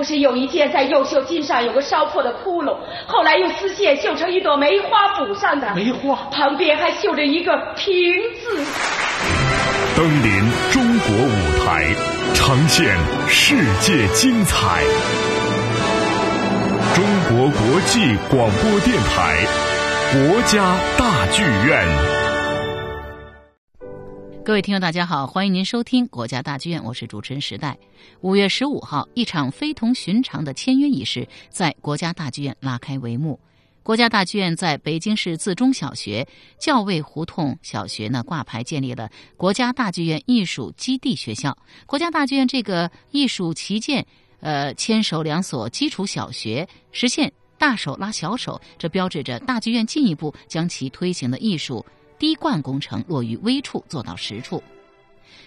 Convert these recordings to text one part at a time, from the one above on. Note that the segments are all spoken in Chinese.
不是有一件在右袖襟上有个烧破的窟窿，后来用丝线绣成一朵梅花补上的。梅花旁边还绣着一个平字。登临中国舞台，呈现世界精彩。中国国际广播电台，国家大剧院。各位听众，大家好，欢迎您收听国家大剧院，我是主持人时代。五月十五号，一场非同寻常的签约仪式在国家大剧院拉开帷幕。国家大剧院在北京市自中小学教卫胡同小学呢挂牌建立了国家大剧院艺术基地学校。国家大剧院这个艺术旗舰，呃，牵手两所基础小学，实现大手拉小手，这标志着大剧院进一步将其推行的艺术。滴灌工程落于微处，做到实处。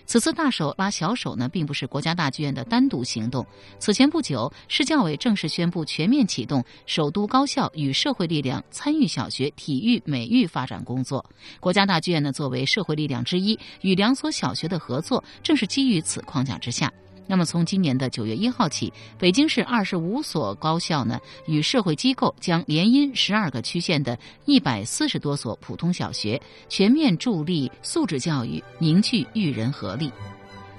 此次大手拉小手呢，并不是国家大剧院的单独行动。此前不久，市教委正式宣布全面启动首都高校与社会力量参与小学体育美育发展工作。国家大剧院呢，作为社会力量之一，与两所小学的合作，正是基于此框架之下。那么，从今年的九月一号起，北京市二十五所高校呢，与社会机构将联姻十二个区县的一百四十多所普通小学，全面助力素质教育，凝聚育人合力。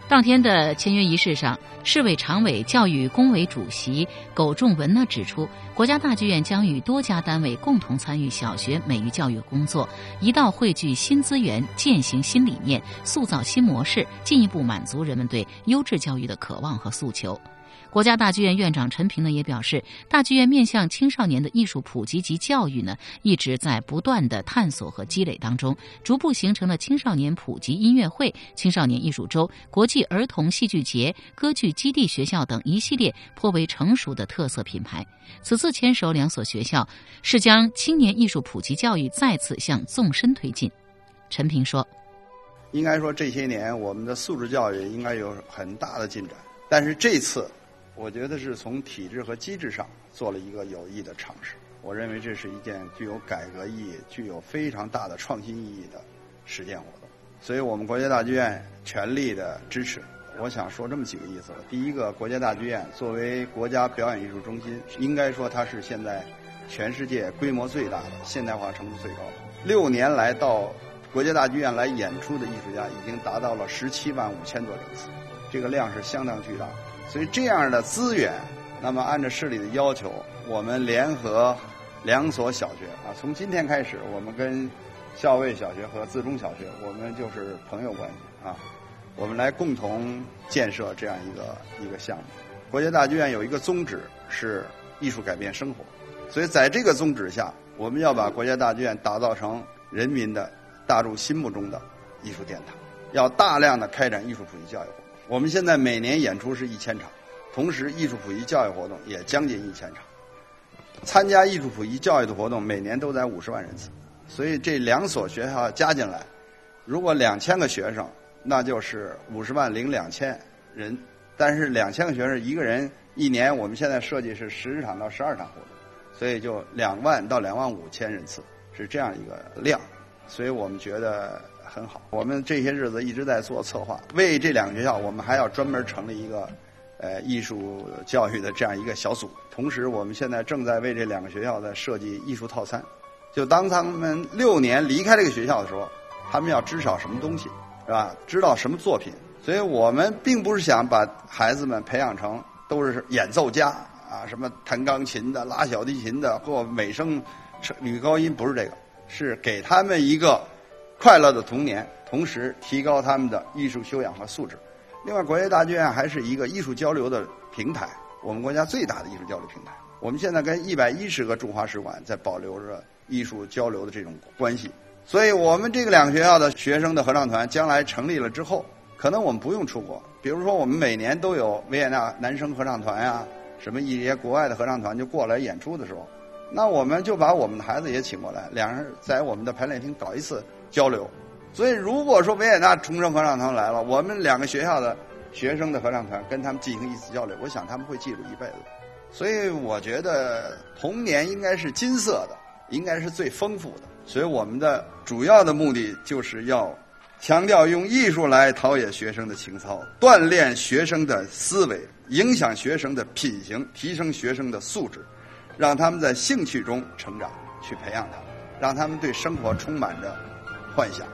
当天的签约仪式上，市委常委、教育工委主席苟仲文呢指出，国家大剧院将与多家单位共同参与小学美育教育工作，一道汇聚新资源、践行新理念、塑造新模式，进一步满足人们对优质教育的渴望和诉求。国家大剧院院长陈平呢也表示，大剧院面向青少年的艺术普及及教育呢，一直在不断的探索和积累当中，逐步形成了青少年普及音乐会、青少年艺术周、国际儿童戏剧节、歌剧基地学校等一系列颇为成熟的特色品牌。此次牵手两所学校，是将青年艺术普及教育再次向纵深推进。陈平说：“应该说这些年我们的素质教育应该有很大的进展，但是这次。”我觉得是从体制和机制上做了一个有益的尝试。我认为这是一件具有改革意义、具有非常大的创新意义的实践活动。所以我们国家大剧院全力的支持。我想说这么几个意思：第一个，国家大剧院作为国家表演艺术中心，应该说它是现在全世界规模最大的、现代化程度最高的。六年来到国家大剧院来演出的艺术家已经达到了十七万五千多人次，这个量是相当巨大。所以这样的资源，那么按照市里的要求，我们联合两所小学啊，从今天开始，我们跟校尉小学和自中小学，我们就是朋友关系啊，我们来共同建设这样一个一个项目。国家大剧院有一个宗旨是艺术改变生活，所以在这个宗旨下，我们要把国家大剧院打造成人民的大众心目中的艺术殿堂，要大量的开展艺术普及教育。我们现在每年演出是一千场，同时艺术普及教育活动也将近一千场。参加艺术普及教育的活动每年都在五十万人次，所以这两所学校加进来，如果两千个学生，那就是五十万零两千人。但是两千个学生一个人一年，我们现在设计是十场到十二场活动，所以就两万到两万五千人次是这样一个量，所以我们觉得。很好，我们这些日子一直在做策划，为这两个学校，我们还要专门成立一个，呃，艺术教育的这样一个小组。同时，我们现在正在为这两个学校在设计艺术套餐。就当他们六年离开这个学校的时候，他们要知晓什么东西，是吧？知道什么作品。所以我们并不是想把孩子们培养成都是演奏家啊，什么弹钢琴的、拉小提琴的或美声、女高音，不是这个，是给他们一个。快乐的童年，同时提高他们的艺术修养和素质。另外，国家大剧院还是一个艺术交流的平台，我们国家最大的艺术交流平台。我们现在跟一百一十个驻华使馆在保留着艺术交流的这种关系。所以，我们这个两个学校的学生的合唱团将来成立了之后，可能我们不用出国。比如说，我们每年都有维也纳男生合唱团呀，什么一些国外的合唱团就过来演出的时候，那我们就把我们的孩子也请过来，两人在我们的排练厅搞一次。交流，所以如果说维也纳重生合唱团来了，我们两个学校的学生的合唱团跟他们进行一次交流，我想他们会记住一辈子。所以我觉得童年应该是金色的，应该是最丰富的。所以我们的主要的目的就是要强调用艺术来陶冶学生的情操，锻炼学生的思维，影响学生的品行，提升学生的素质，让他们在兴趣中成长，去培养他们，让他们对生活充满着幻想。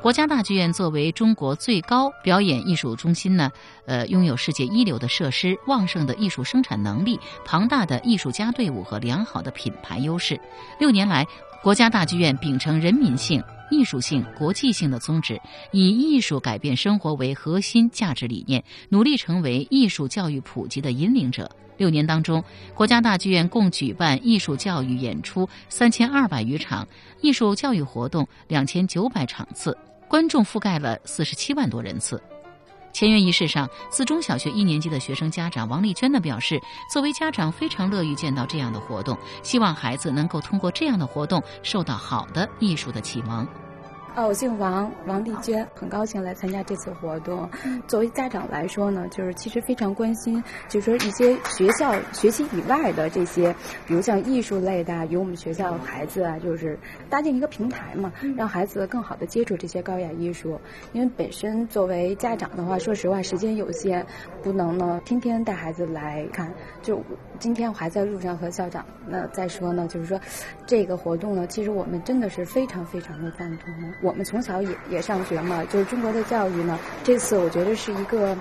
国家大剧院作为中国最高表演艺术中心呢，呃，拥有世界一流的设施、旺盛的艺术生产能力、庞大的艺术家队伍和良好的品牌优势。六年来，国家大剧院秉承人民性。艺术性、国际性的宗旨，以艺术改变生活为核心价值理念，努力成为艺术教育普及的引领者。六年当中，国家大剧院共举办艺术教育演出三千二百余场，艺术教育活动两千九百场次，观众覆盖了四十七万多人次。签约仪式上，四中小学一年级的学生家长王丽娟呢表示，作为家长非常乐于见到这样的活动，希望孩子能够通过这样的活动受到好的艺术的启蒙。哦，我姓王，王丽娟，很高兴来参加这次活动。作为家长来说呢，就是其实非常关心，就是说一些学校学习以外的这些，比如像艺术类的，与我们学校孩子啊，就是搭建一个平台嘛，让孩子更好的接触这些高雅艺术。因为本身作为家长的话，说实话时间有限，不能呢天天带孩子来看。就今天我还在路上和校长那再说呢，就是说这个活动呢，其实我们真的是非常非常的赞同。我们从小也也上学嘛，就是中国的教育呢，这次我觉得是一个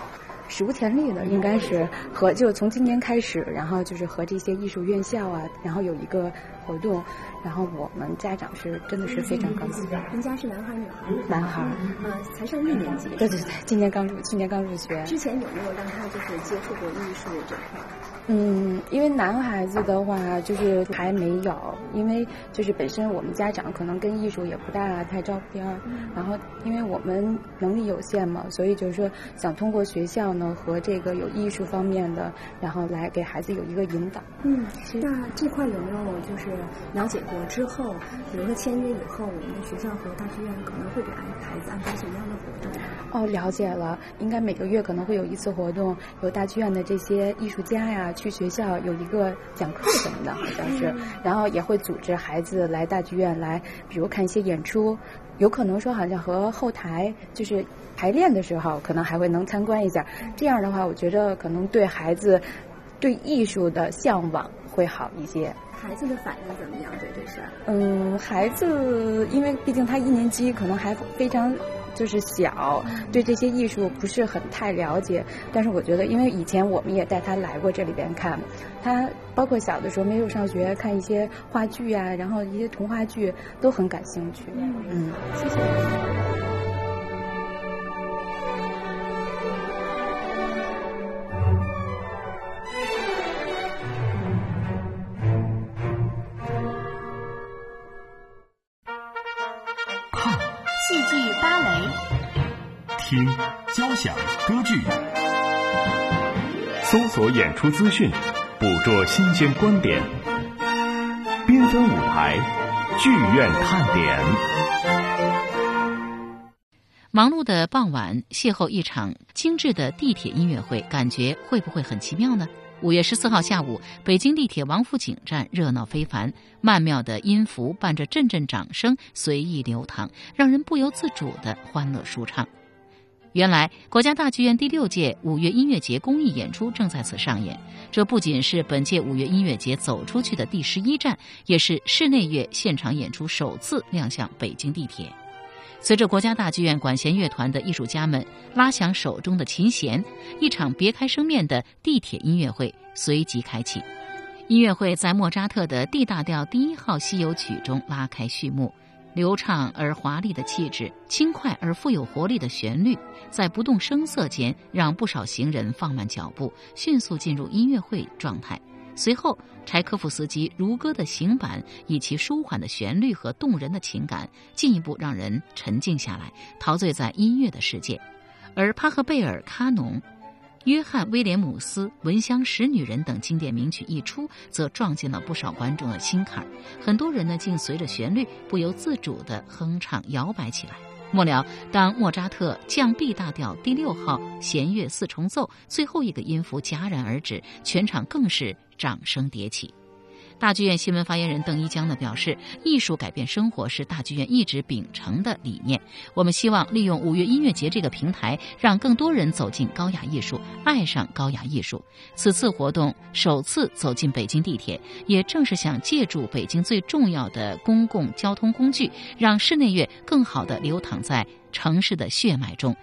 史无前例的，应该是和就从今年开始，然后就是和这些艺术院校啊，然后有一个活动，然后我们家长是真的是非常高兴。您家是男孩女孩？男孩。呃，才上一年级。对对对，今年刚入，去年刚入学。之前有没有让他就是接触过艺术这块？嗯，因为男孩子的话就是还没有，因为就是本身我们家长可能跟艺术也不大太照边儿，然后因为我们能力有限嘛，所以就是说想通过学校呢和这个有艺术方面的，然后来给孩子有一个引导。嗯，那这块有没有就是了解过之后，比如说签约以后，我们的学校和大剧院可能会给孩子安排什么样的活动？哦，了解了，应该每个月可能会有一次活动，有大剧院的这些艺术家呀。去学校有一个讲课什么的，好像是，然后也会组织孩子来大剧院来，比如看一些演出，有可能说好像和后台就是排练的时候，可能还会能参观一下。这样的话，我觉得可能对孩子对艺术的向往会好一些。孩子的反应怎么样？对这事？嗯，孩子因为毕竟他一年级，可能还非常。就是小，对这些艺术不是很太了解，但是我觉得，因为以前我们也带他来过这里边看，他包括小的时候没有上学，看一些话剧呀，然后一些童话剧都很感兴趣。嗯，谢谢。听交响歌剧，搜索演出资讯，捕捉新鲜观点，缤纷舞台，剧院看点。忙碌的傍晚，邂逅一场精致的地铁音乐会，感觉会不会很奇妙呢？五月十四号下午，北京地铁王府井站热闹非凡，曼妙的音符伴着阵阵掌声随意流淌，让人不由自主的欢乐舒畅。原来，国家大剧院第六届五月音乐节公益演出正在此上演。这不仅是本届五月音乐节走出去的第十一站，也是室内乐现场演出首次亮相北京地铁。随着国家大剧院管弦乐团的艺术家们拉响手中的琴弦，一场别开生面的地铁音乐会随即开启。音乐会在莫扎特的 D 大调第一号西游曲中拉开序幕。流畅而华丽的气质，轻快而富有活力的旋律，在不动声色间，让不少行人放慢脚步，迅速进入音乐会状态。随后，柴可夫斯基《如歌》的行板，以其舒缓的旋律和动人的情感，进一步让人沉静下来，陶醉在音乐的世界。而帕赫贝尔、卡农。约翰·威廉姆斯《闻香识女人》等经典名曲一出，则撞进了不少观众的心坎。很多人呢，竟随着旋律不由自主地哼唱、摇摆起来。末了，当莫扎特降 B 大调第六号弦乐四重奏最后一个音符戛然而止，全场更是掌声迭起。大剧院新闻发言人邓一江呢表示，艺术改变生活是大剧院一直秉承的理念。我们希望利用五月音乐节这个平台，让更多人走进高雅艺术，爱上高雅艺术。此次活动首次走进北京地铁，也正是想借助北京最重要的公共交通工具，让室内乐更好地流淌在城市的血脉中。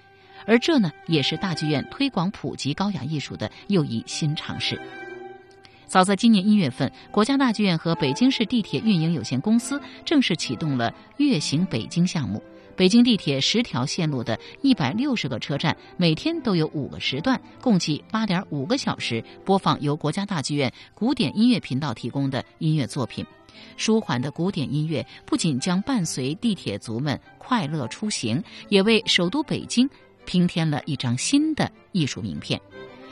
而这呢，也是大剧院推广普及高雅艺术的又一新尝试。早在今年一月份，国家大剧院和北京市地铁运营有限公司正式启动了“月行北京”项目。北京地铁十条线路的一百六十个车站，每天都有五个时段，共计八点五个小时播放由国家大剧院古典音乐频道提供的音乐作品。舒缓的古典音乐不仅将伴随地铁族们快乐出行，也为首都北京平添了一张新的艺术名片。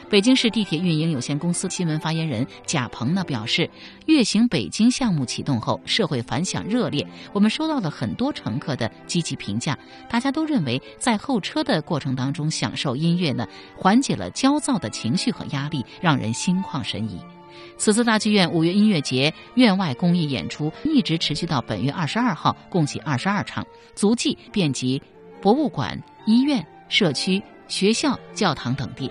北京市地铁运营有限公司新闻发言人贾鹏呢表示，乐行北京项目启动后，社会反响热烈，我们收到了很多乘客的积极评价，大家都认为在候车的过程当中享受音乐呢，缓解了焦躁的情绪和压力，让人心旷神怡。此次大剧院五月音乐节院外公益演出一直持续到本月二十二号，共计二十二场，足迹遍及博物馆、医院、社区、学校、教堂等地。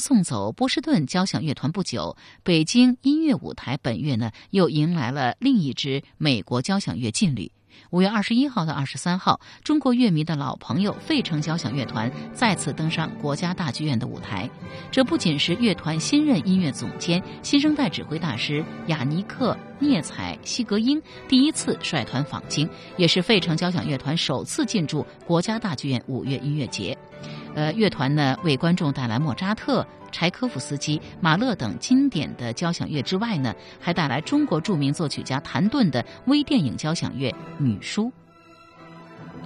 送走波士顿交响乐团不久，北京音乐舞台本月呢又迎来了另一支美国交响乐劲旅。五月二十一号到二十三号，中国乐迷的老朋友费城交响乐团再次登上国家大剧院的舞台。这不仅是乐团新任音乐总监、新生代指挥大师雅尼克·聂采西格英第一次率团访京，也是费城交响乐团首次进驻国家大剧院五月音乐节。呃，乐团呢为观众带来莫扎特、柴科夫斯基、马勒等经典的交响乐之外呢，还带来中国著名作曲家谭盾的微电影交响乐《女书》。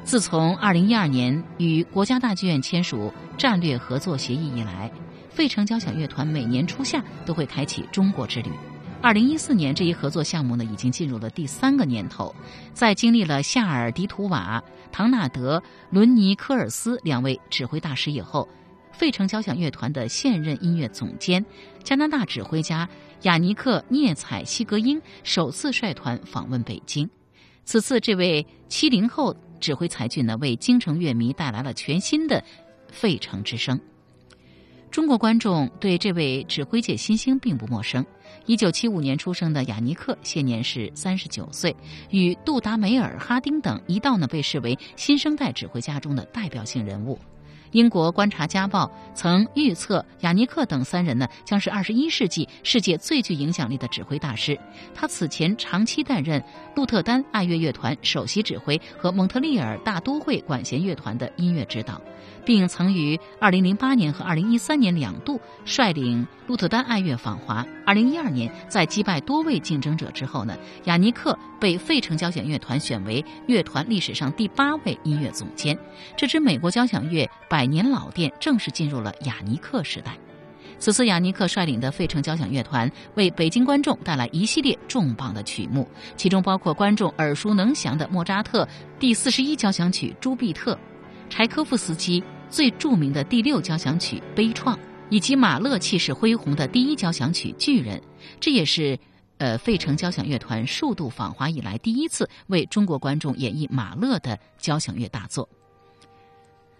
自从二零一二年与国家大剧院签署战略合作协议以来，费城交响乐团每年初夏都会开启中国之旅。二零一四年，这一合作项目呢已经进入了第三个年头，在经历了夏尔迪图瓦、唐纳德、伦尼科尔斯两位指挥大师以后，费城交响乐团的现任音乐总监、加拿大指挥家雅尼克·涅采西格英首次率团访问北京。此次，这位七零后指挥才俊呢，为京城乐迷带来了全新的费城之声。中国观众对这位指挥界新星并不陌生。一九七五年出生的雅尼克，现年是三十九岁，与杜达梅尔、哈丁等一道呢，被视为新生代指挥家中的代表性人物。英国《观察家报》曾预测，雅尼克等三人呢将是二十一世纪世界最具影响力的指挥大师。他此前长期担任鹿特丹爱乐乐团首席指挥和蒙特利尔大都会管弦乐团的音乐指导。并曾于2008年和2013年两度率领鹿特丹爱乐访华。2012年，在击败多位竞争者之后呢，雅尼克被费城交响乐团选为乐团历史上第八位音乐总监。这支美国交响乐百年老店正式进入了雅尼克时代。此次雅尼克率领的费城交响乐团为北京观众带来一系列重磅的曲目，其中包括观众耳熟能详的莫扎特第四十一交响曲《朱庇特》。柴科夫斯基最著名的第六交响曲《悲怆》，以及马勒气势恢宏的第一交响曲《巨人》，这也是，呃，费城交响乐团数度访华以来第一次为中国观众演绎马勒的交响乐大作。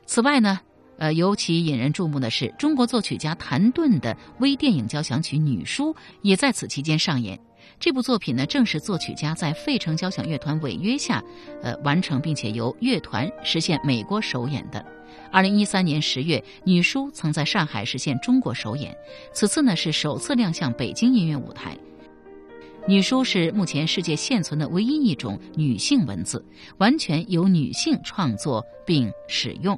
此外呢，呃，尤其引人注目的是，中国作曲家谭盾的微电影交响曲《女书》也在此期间上演。这部作品呢，正是作曲家在费城交响乐团违约下，呃，完成并且由乐团实现美国首演的。二零一三年十月，女书曾在上海实现中国首演，此次呢是首次亮相北京音乐舞台。女书是目前世界现存的唯一一种女性文字，完全由女性创作并使用，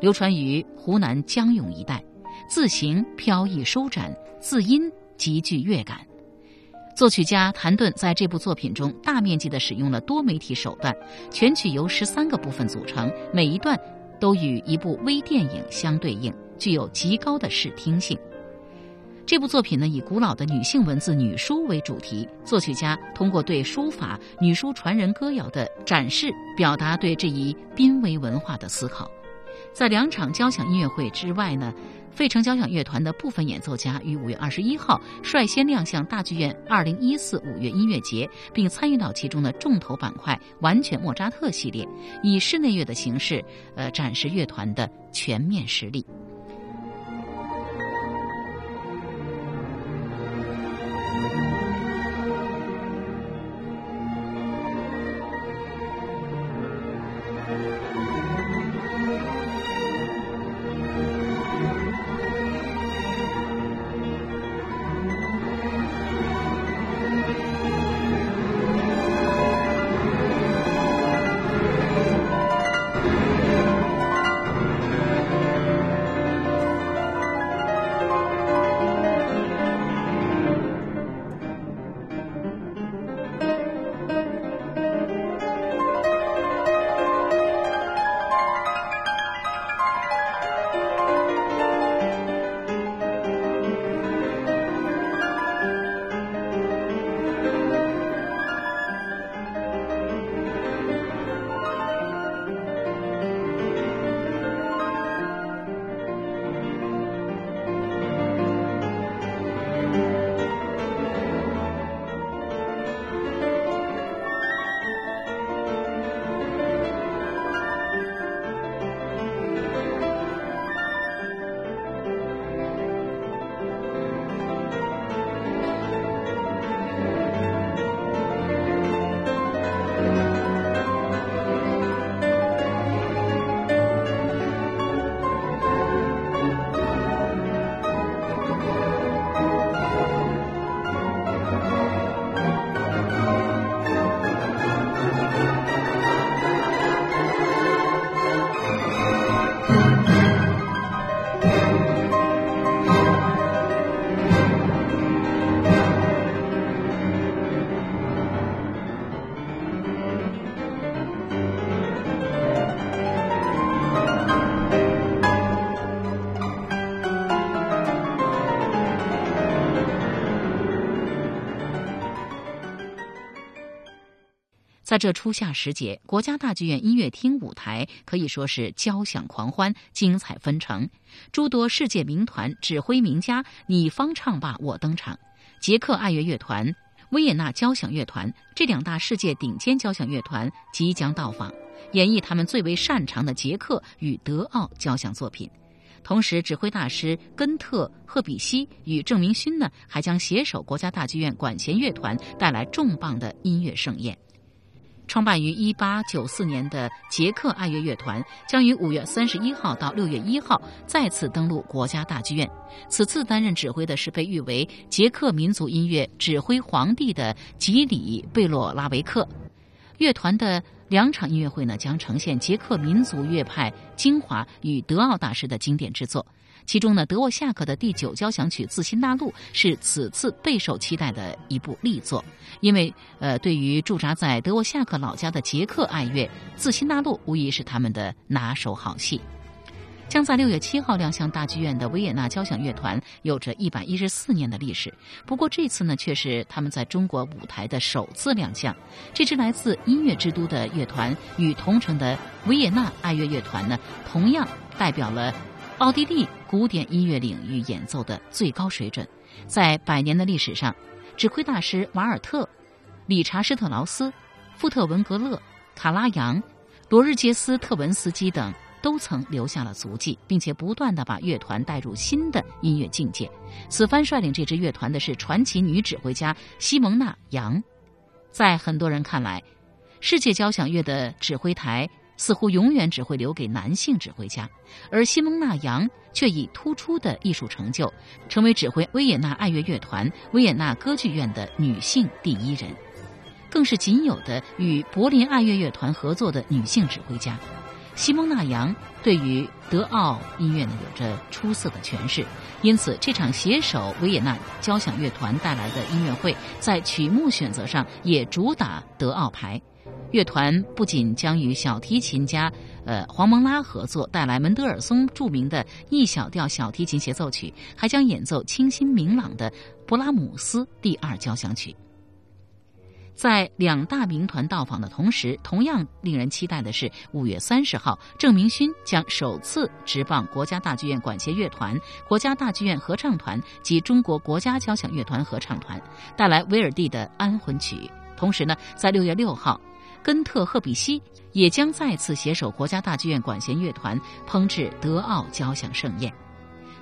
流传于湖南江永一带，字形飘逸舒展，字音极具乐感。作曲家谭盾在这部作品中大面积地使用了多媒体手段，全曲由十三个部分组成，每一段。都与一部微电影相对应，具有极高的视听性。这部作品呢，以古老的女性文字女书为主题，作曲家通过对书法、女书传人歌谣的展示，表达对这一濒危文化的思考。在两场交响音乐会之外呢。费城交响乐团的部分演奏家于五月二十一号率先亮相大剧院二零一四五月音乐节，并参与到其中的重头板块——完全莫扎特系列，以室内乐的形式，呃，展示乐团的全面实力。在这初夏时节，国家大剧院音乐厅舞台可以说是交响狂欢，精彩纷呈。诸多世界名团、指挥名家，你方唱罢我登场。捷克爱乐乐团、维也纳交响乐团这两大世界顶尖交响乐团即将到访，演绎他们最为擅长的捷克与德奥交响作品。同时，指挥大师根特·赫比西与郑明勋呢，还将携手国家大剧院管弦乐团，带来重磅的音乐盛宴。创办于一八九四年的捷克爱乐乐团将于五月三十一号到六月一号再次登陆国家大剧院。此次担任指挥的是被誉为捷克民族音乐指挥皇帝的吉里贝洛拉维克。乐团的两场音乐会呢，将呈现捷克民族乐派精华与德奥大师的经典之作。其中呢，德沃夏克的第九交响曲《自新大陆》是此次备受期待的一部力作，因为呃，对于驻扎在德沃夏克老家的捷克爱乐，《自新大陆》无疑是他们的拿手好戏。将在六月七号亮相大剧院的维也纳交响乐团，有着一百一十四年的历史。不过这次呢，却是他们在中国舞台的首次亮相。这支来自音乐之都的乐团与同城的维也纳爱乐乐团呢，同样代表了。奥地利古典音乐领域演奏的最高水准，在百年的历史上，指挥大师瓦尔特、理查施特劳斯、富特文格勒、卡拉扬、罗日杰斯特文斯基等都曾留下了足迹，并且不断的把乐团带入新的音乐境界。此番率领这支乐团的是传奇女指挥家西蒙娜·杨。在很多人看来，世界交响乐的指挥台。似乎永远只会留给男性指挥家，而西蒙纳扬却以突出的艺术成就，成为指挥维也纳爱乐乐团、维也纳歌剧院的女性第一人，更是仅有的与柏林爱乐乐团合作的女性指挥家。西蒙纳扬对于德奥音乐呢有着出色的诠释，因此这场携手维也纳交响乐团带来的音乐会，在曲目选择上也主打德奥牌。乐团不仅将与小提琴家呃黄蒙拉合作，带来门德尔松著名的 E 小调小提琴协奏曲，还将演奏清新明朗的勃拉姆斯第二交响曲。在两大民团到访的同时，同样令人期待的是，五月三十号，郑明勋将首次执棒国家大剧院管弦乐团、国家大剧院合唱团及中国国家交响乐团合唱团，带来威尔第的《安魂曲》。同时呢，在六月六号，根特·赫比西也将再次携手国家大剧院管弦乐团烹制德奥交响盛宴。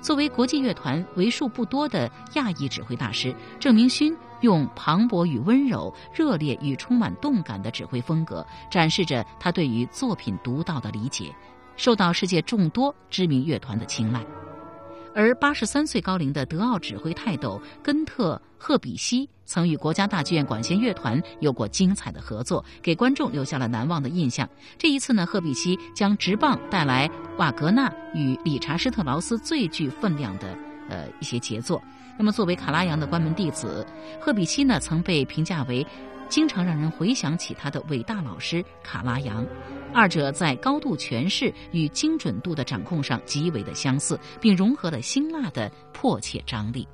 作为国际乐团为数不多的亚裔指挥大师，郑明勋用磅礴与温柔、热烈与充满动感的指挥风格，展示着他对于作品独到的理解，受到世界众多知名乐团的青睐。而八十三岁高龄的德奥指挥泰斗根特·赫比西，曾与国家大剧院管弦乐团有过精彩的合作，给观众留下了难忘的印象。这一次呢，赫比西将直棒带来瓦格纳与理查施特劳斯最具分量的呃一些杰作。那么，作为卡拉扬的关门弟子，赫比西呢曾被评价为。经常让人回想起他的伟大老师卡拉扬，二者在高度诠释与精准度的掌控上极为的相似，并融合了辛辣的迫切张力。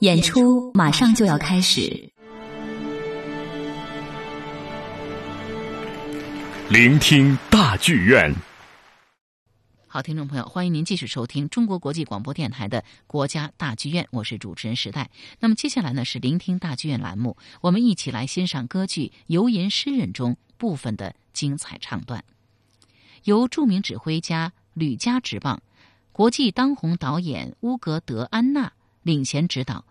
演出马上就要开始。聆听大剧院。好，听众朋友，欢迎您继续收听中国国际广播电台的国家大剧院，我是主持人时代。那么接下来呢是聆听大剧院栏目，我们一起来欣赏歌剧《游吟诗人》中部分的精彩唱段，由著名指挥家吕嘉执棒，国际当红导演乌格德安娜领衔指导。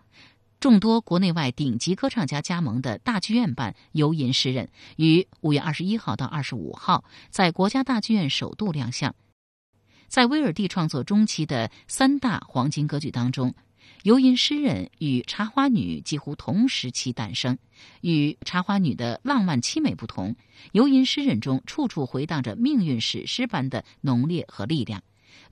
众多国内外顶级歌唱家加盟的大剧院版《游吟诗人》于五月二十一号到二十五号在国家大剧院首度亮相。在威尔第创作中期的三大黄金歌剧当中，《游吟诗人》与《茶花女》几乎同时期诞生。与《茶花女》的浪漫凄美不同，《游吟诗人》中处处回荡着命运史诗般的浓烈和力量。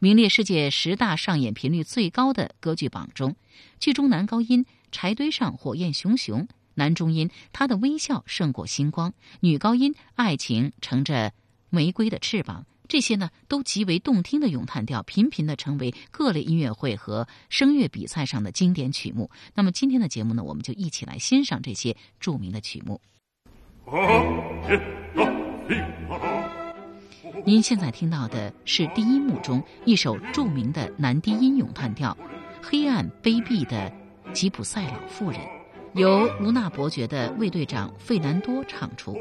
名列世界十大上演频率最高的歌剧榜中，剧中男高音。柴堆上火焰熊熊，男中音他的微笑胜过星光，女高音爱情乘着玫瑰的翅膀，这些呢都极为动听的咏叹调，频频的成为各类音乐会和声乐比赛上的经典曲目。那么今天的节目呢，我们就一起来欣赏这些著名的曲目。您现在听到的是第一幕中一首著名的男低音咏叹调，黑暗卑鄙的。吉普赛老妇人，由卢纳伯爵的卫队长费南多唱出。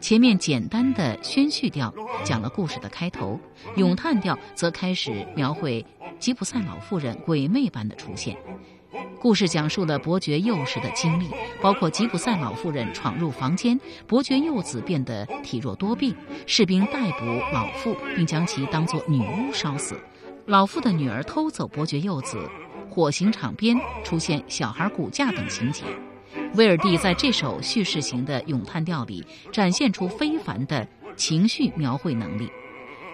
前面简单的宣叙调讲了故事的开头，咏叹调则开始描绘吉普赛老妇人鬼魅般的出现。故事讲述了伯爵幼时的经历，包括吉普赛老妇人闯入房间，伯爵幼子变得体弱多病，士兵逮捕老妇并将其当作女巫烧死，老妇的女儿偷走伯爵幼子。火刑场边出现小孩骨架等情节，威尔第在这首叙事型的咏叹调里展现出非凡的情绪描绘能力。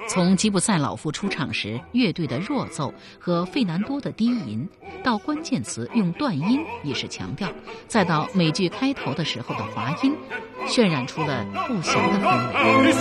从吉普赛老妇出场时乐队的弱奏和费南多的低吟，到关键词用断音以示强调，再到美剧开头的时候的滑音，渲染出了不祥的氛围。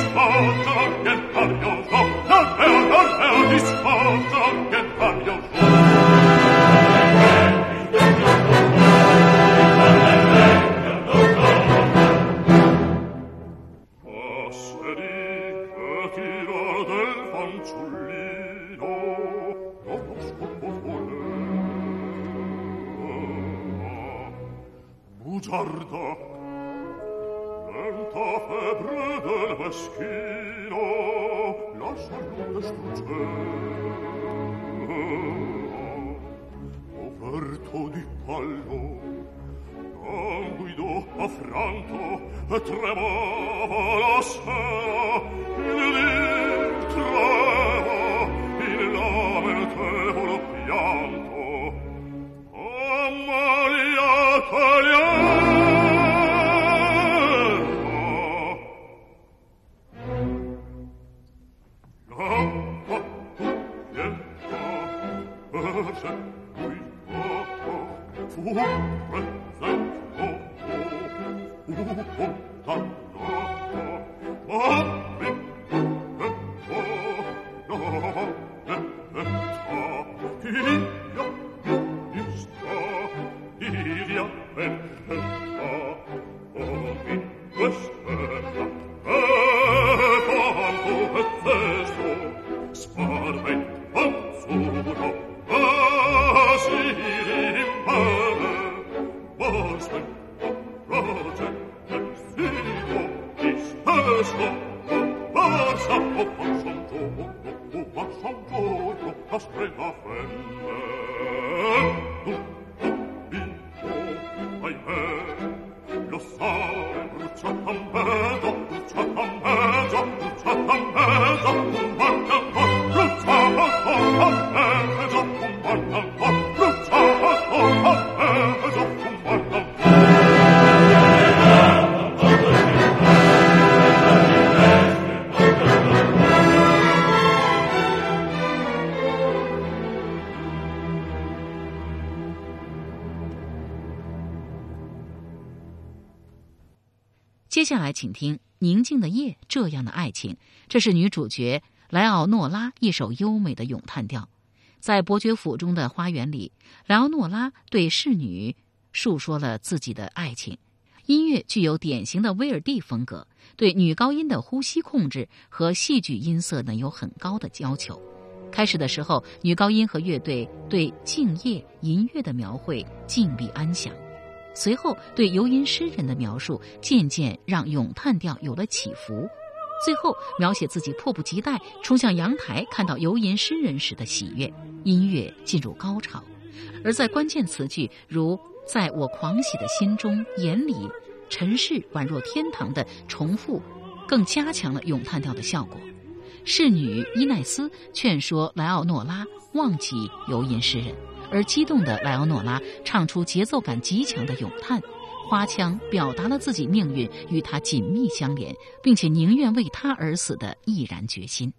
Schino, lascia l'onde struggere. orto di palmo languido affranto tremava la sera il dir trema il pianto o Maria Tagliata Thank. 呼呼呼嘿嘿呼呼呼接下来，请听《宁静的夜》这样的爱情，这是女主角莱奥诺拉一首优美的咏叹调。在伯爵府中的花园里，莱奥诺拉对侍女述说了自己的爱情。音乐具有典型的威尔第风格，对女高音的呼吸控制和戏剧音色呢有很高的要求。开始的时候，女高音和乐队对静夜吟乐的描绘静谧安详，随后对游吟诗人的描述渐渐让咏叹调有了起伏，最后描写自己迫不及待冲向阳台看到游吟诗人时的喜悦。音乐进入高潮，而在关键词句如。在我狂喜的心中、眼里，尘世宛若天堂的重复，更加强了咏叹调的效果。侍女伊奈斯劝说莱奥诺拉忘记游吟诗人，而激动的莱奥诺拉唱出节奏感极强的咏叹，花腔表达了自己命运与他紧密相连，并且宁愿为他而死的毅然决心。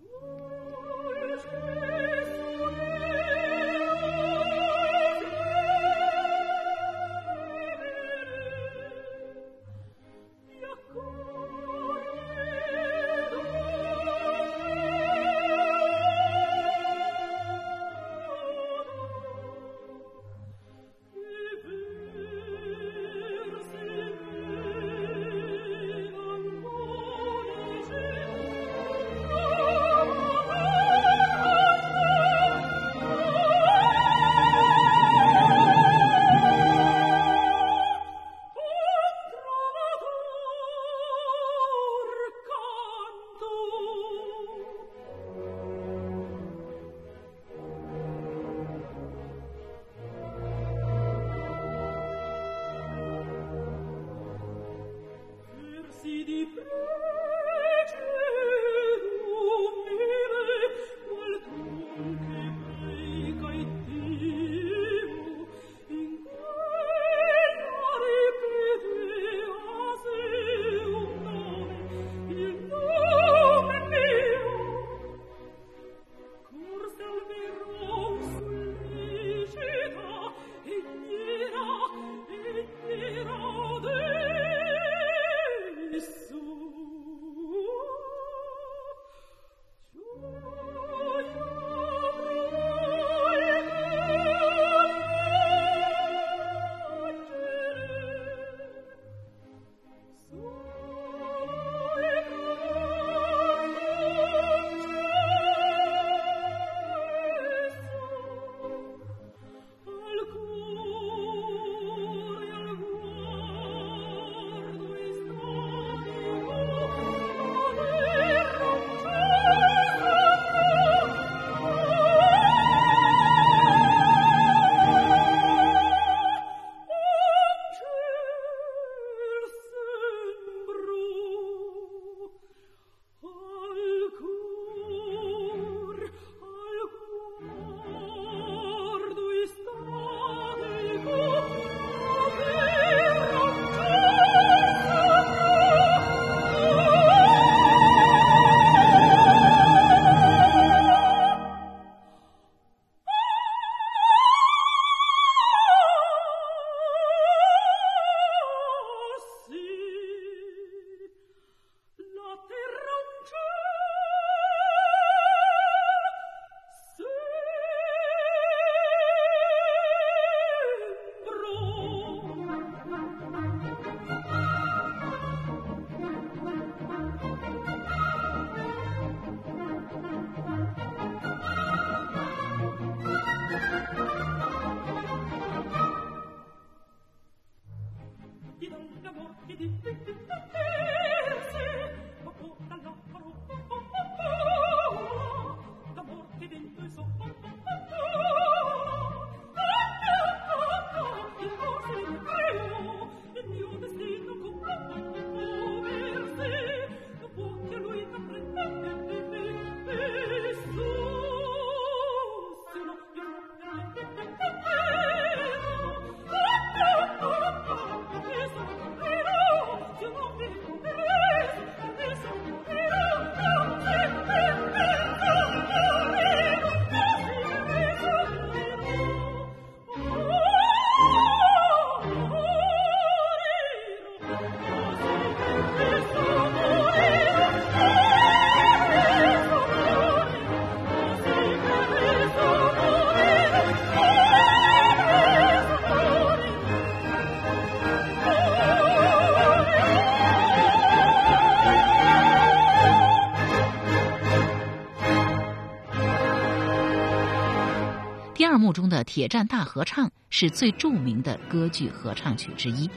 幕中的铁战大合唱是最著名的歌剧合唱曲之一。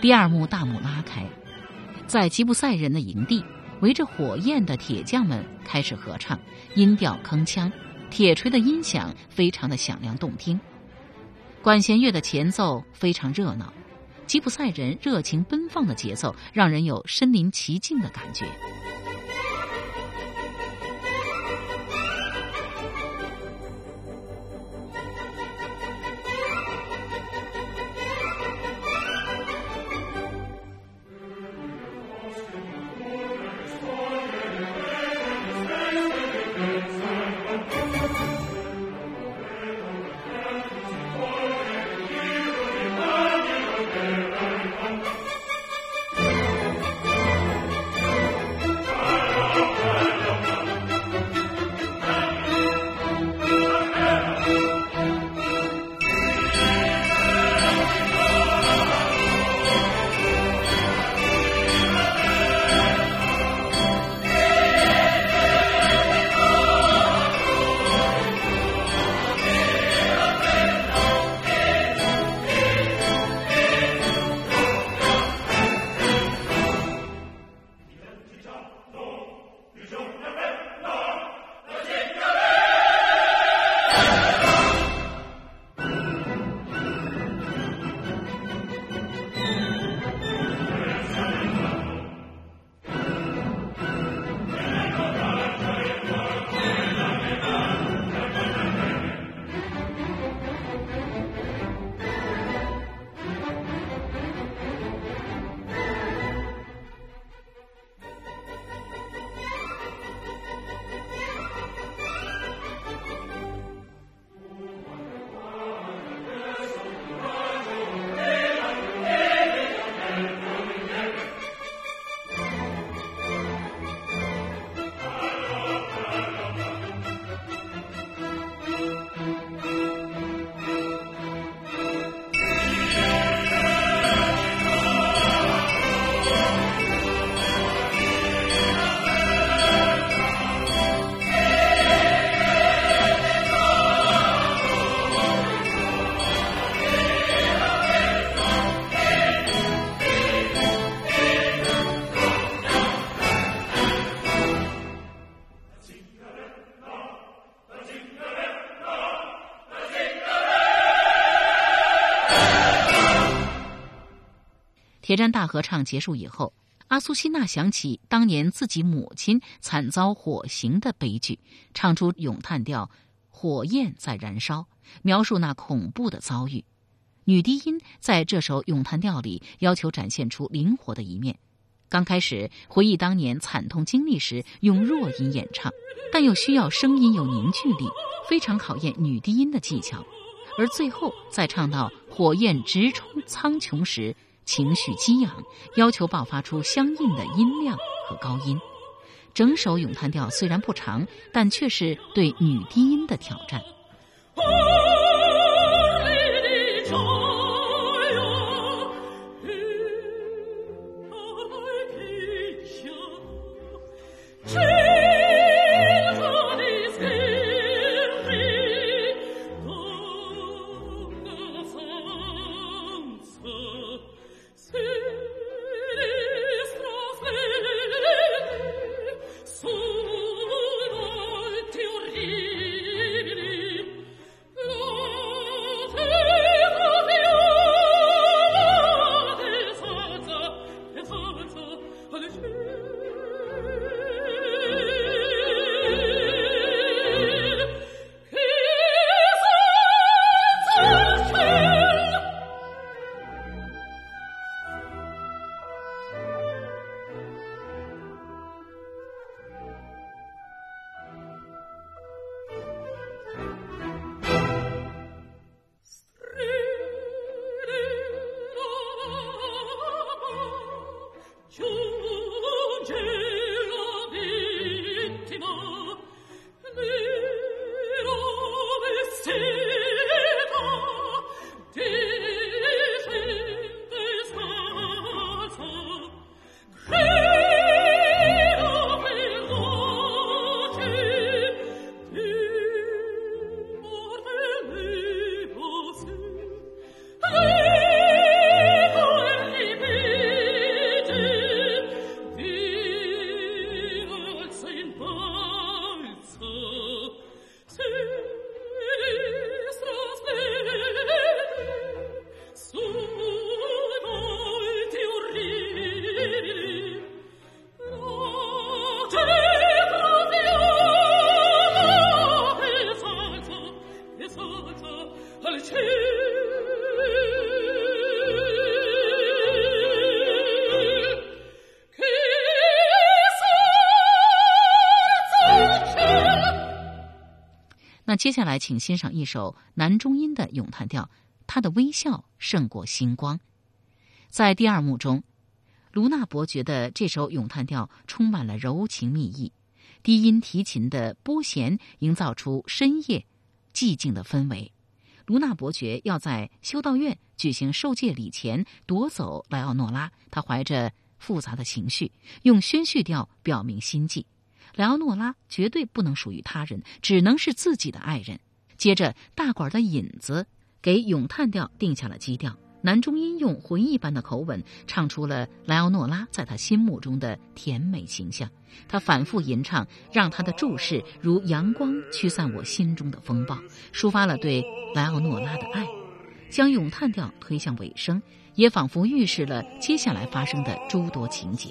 第二幕大幕拉开，在吉普赛人的营地，围着火焰的铁匠们开始合唱，音调铿锵，铁锤的音响非常的响亮动听，管弦乐的前奏非常热闹，吉普赛人热情奔放的节奏让人有身临其境的感觉。铁战大合唱结束以后，阿苏西娜想起当年自己母亲惨遭火刑的悲剧，唱出咏叹调《火焰在燃烧》，描述那恐怖的遭遇。女低音在这首咏叹调里要求展现出灵活的一面。刚开始回忆当年惨痛经历时，用弱音演唱，但又需要声音有凝聚力，非常考验女低音的技巧。而最后再唱到火焰直冲苍穹时。情绪激昂，要求爆发出相应的音量和高音。整首咏叹调虽然不长，但却是对女低音的挑战。接下来，请欣赏一首男中音的咏叹调，他的微笑胜过星光。在第二幕中，卢娜伯爵的这首咏叹调充满了柔情蜜意，低音提琴的拨弦营造出深夜寂静的氛围。卢娜伯爵要在修道院举行受戒礼前夺走莱奥诺拉，他怀着复杂的情绪，用宣叙调表明心迹。莱奥诺拉绝对不能属于他人，只能是自己的爱人。接着，大管的引子给咏叹调定下了基调。男中音用回忆般的口吻唱出了莱奥诺拉在他心目中的甜美形象。他反复吟唱，让他的注视如阳光驱散我心中的风暴，抒发了对莱奥诺拉的爱，将咏叹调推向尾声，也仿佛预示了接下来发生的诸多情节。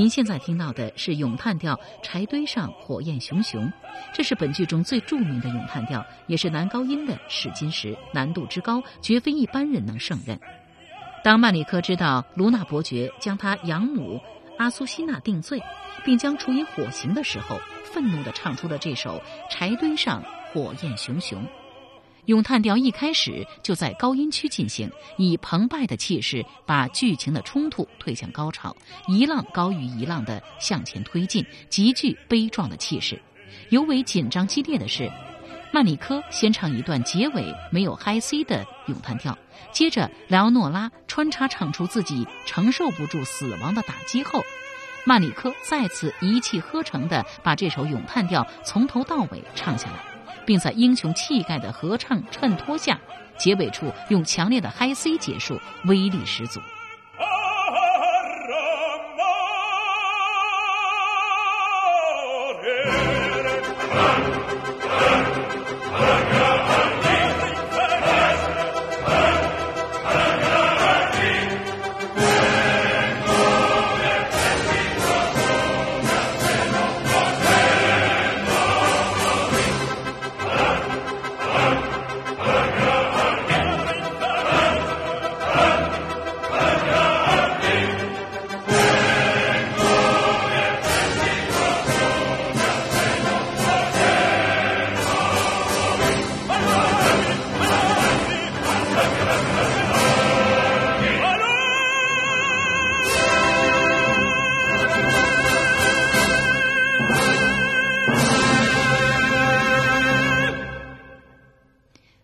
您现在听到的是咏叹调《柴堆上火焰熊熊》，这是本剧中最著名的咏叹调，也是男高音的试金石，难度之高，绝非一般人能胜任。当曼里科知道卢娜伯爵将他养母阿苏西娜定罪，并将处以火刑的时候，愤怒地唱出了这首《柴堆上火焰熊熊》。咏叹调一开始就在高音区进行，以澎湃的气势把剧情的冲突推向高潮，一浪高于一浪的向前推进，极具悲壮的气势。尤为紧张激烈的是，曼里科先唱一段结尾没有嗨 C 的咏叹调，接着莱奥诺拉穿插唱出自己承受不住死亡的打击后，曼里科再次一气呵成地把这首咏叹调从头到尾唱下来。并在英雄气概的合唱衬托下，结尾处用强烈的嗨 C 结束，威力十足。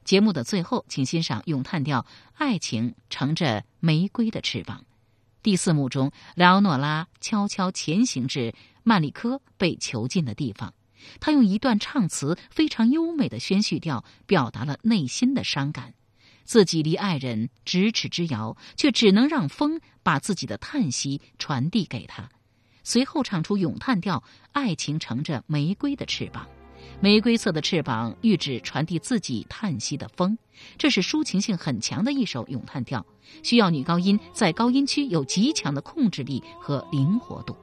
节目的最后，请欣赏咏叹调《爱情乘着玫瑰的翅膀》。第四幕中，莱奥诺拉悄悄前行至曼里科被囚禁的地方，他用一段唱词非常优美的宣叙调，表达了内心的伤感。自己离爱人咫尺之遥，却只能让风把自己的叹息传递给他。随后唱出咏叹调《爱情乘着玫瑰的翅膀》。玫瑰色的翅膀，喻指传递自己叹息的风。这是抒情性很强的一首咏叹调，需要女高音在高音区有极强的控制力和灵活度。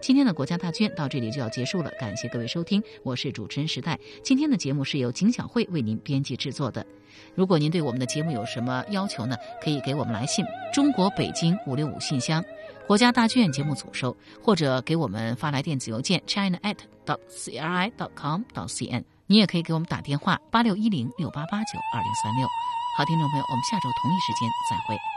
今天的国家大剧院到这里就要结束了，感谢各位收听，我是主持人时代。今天的节目是由景小慧为您编辑制作的。如果您对我们的节目有什么要求呢，可以给我们来信，中国北京五六五信箱，国家大剧院节目组收，或者给我们发来电子邮件 china at dot cri dot com dot cn。你也可以给我们打电话八六一零六八八九二零三六。好，听众朋友，我们下周同一时间再会。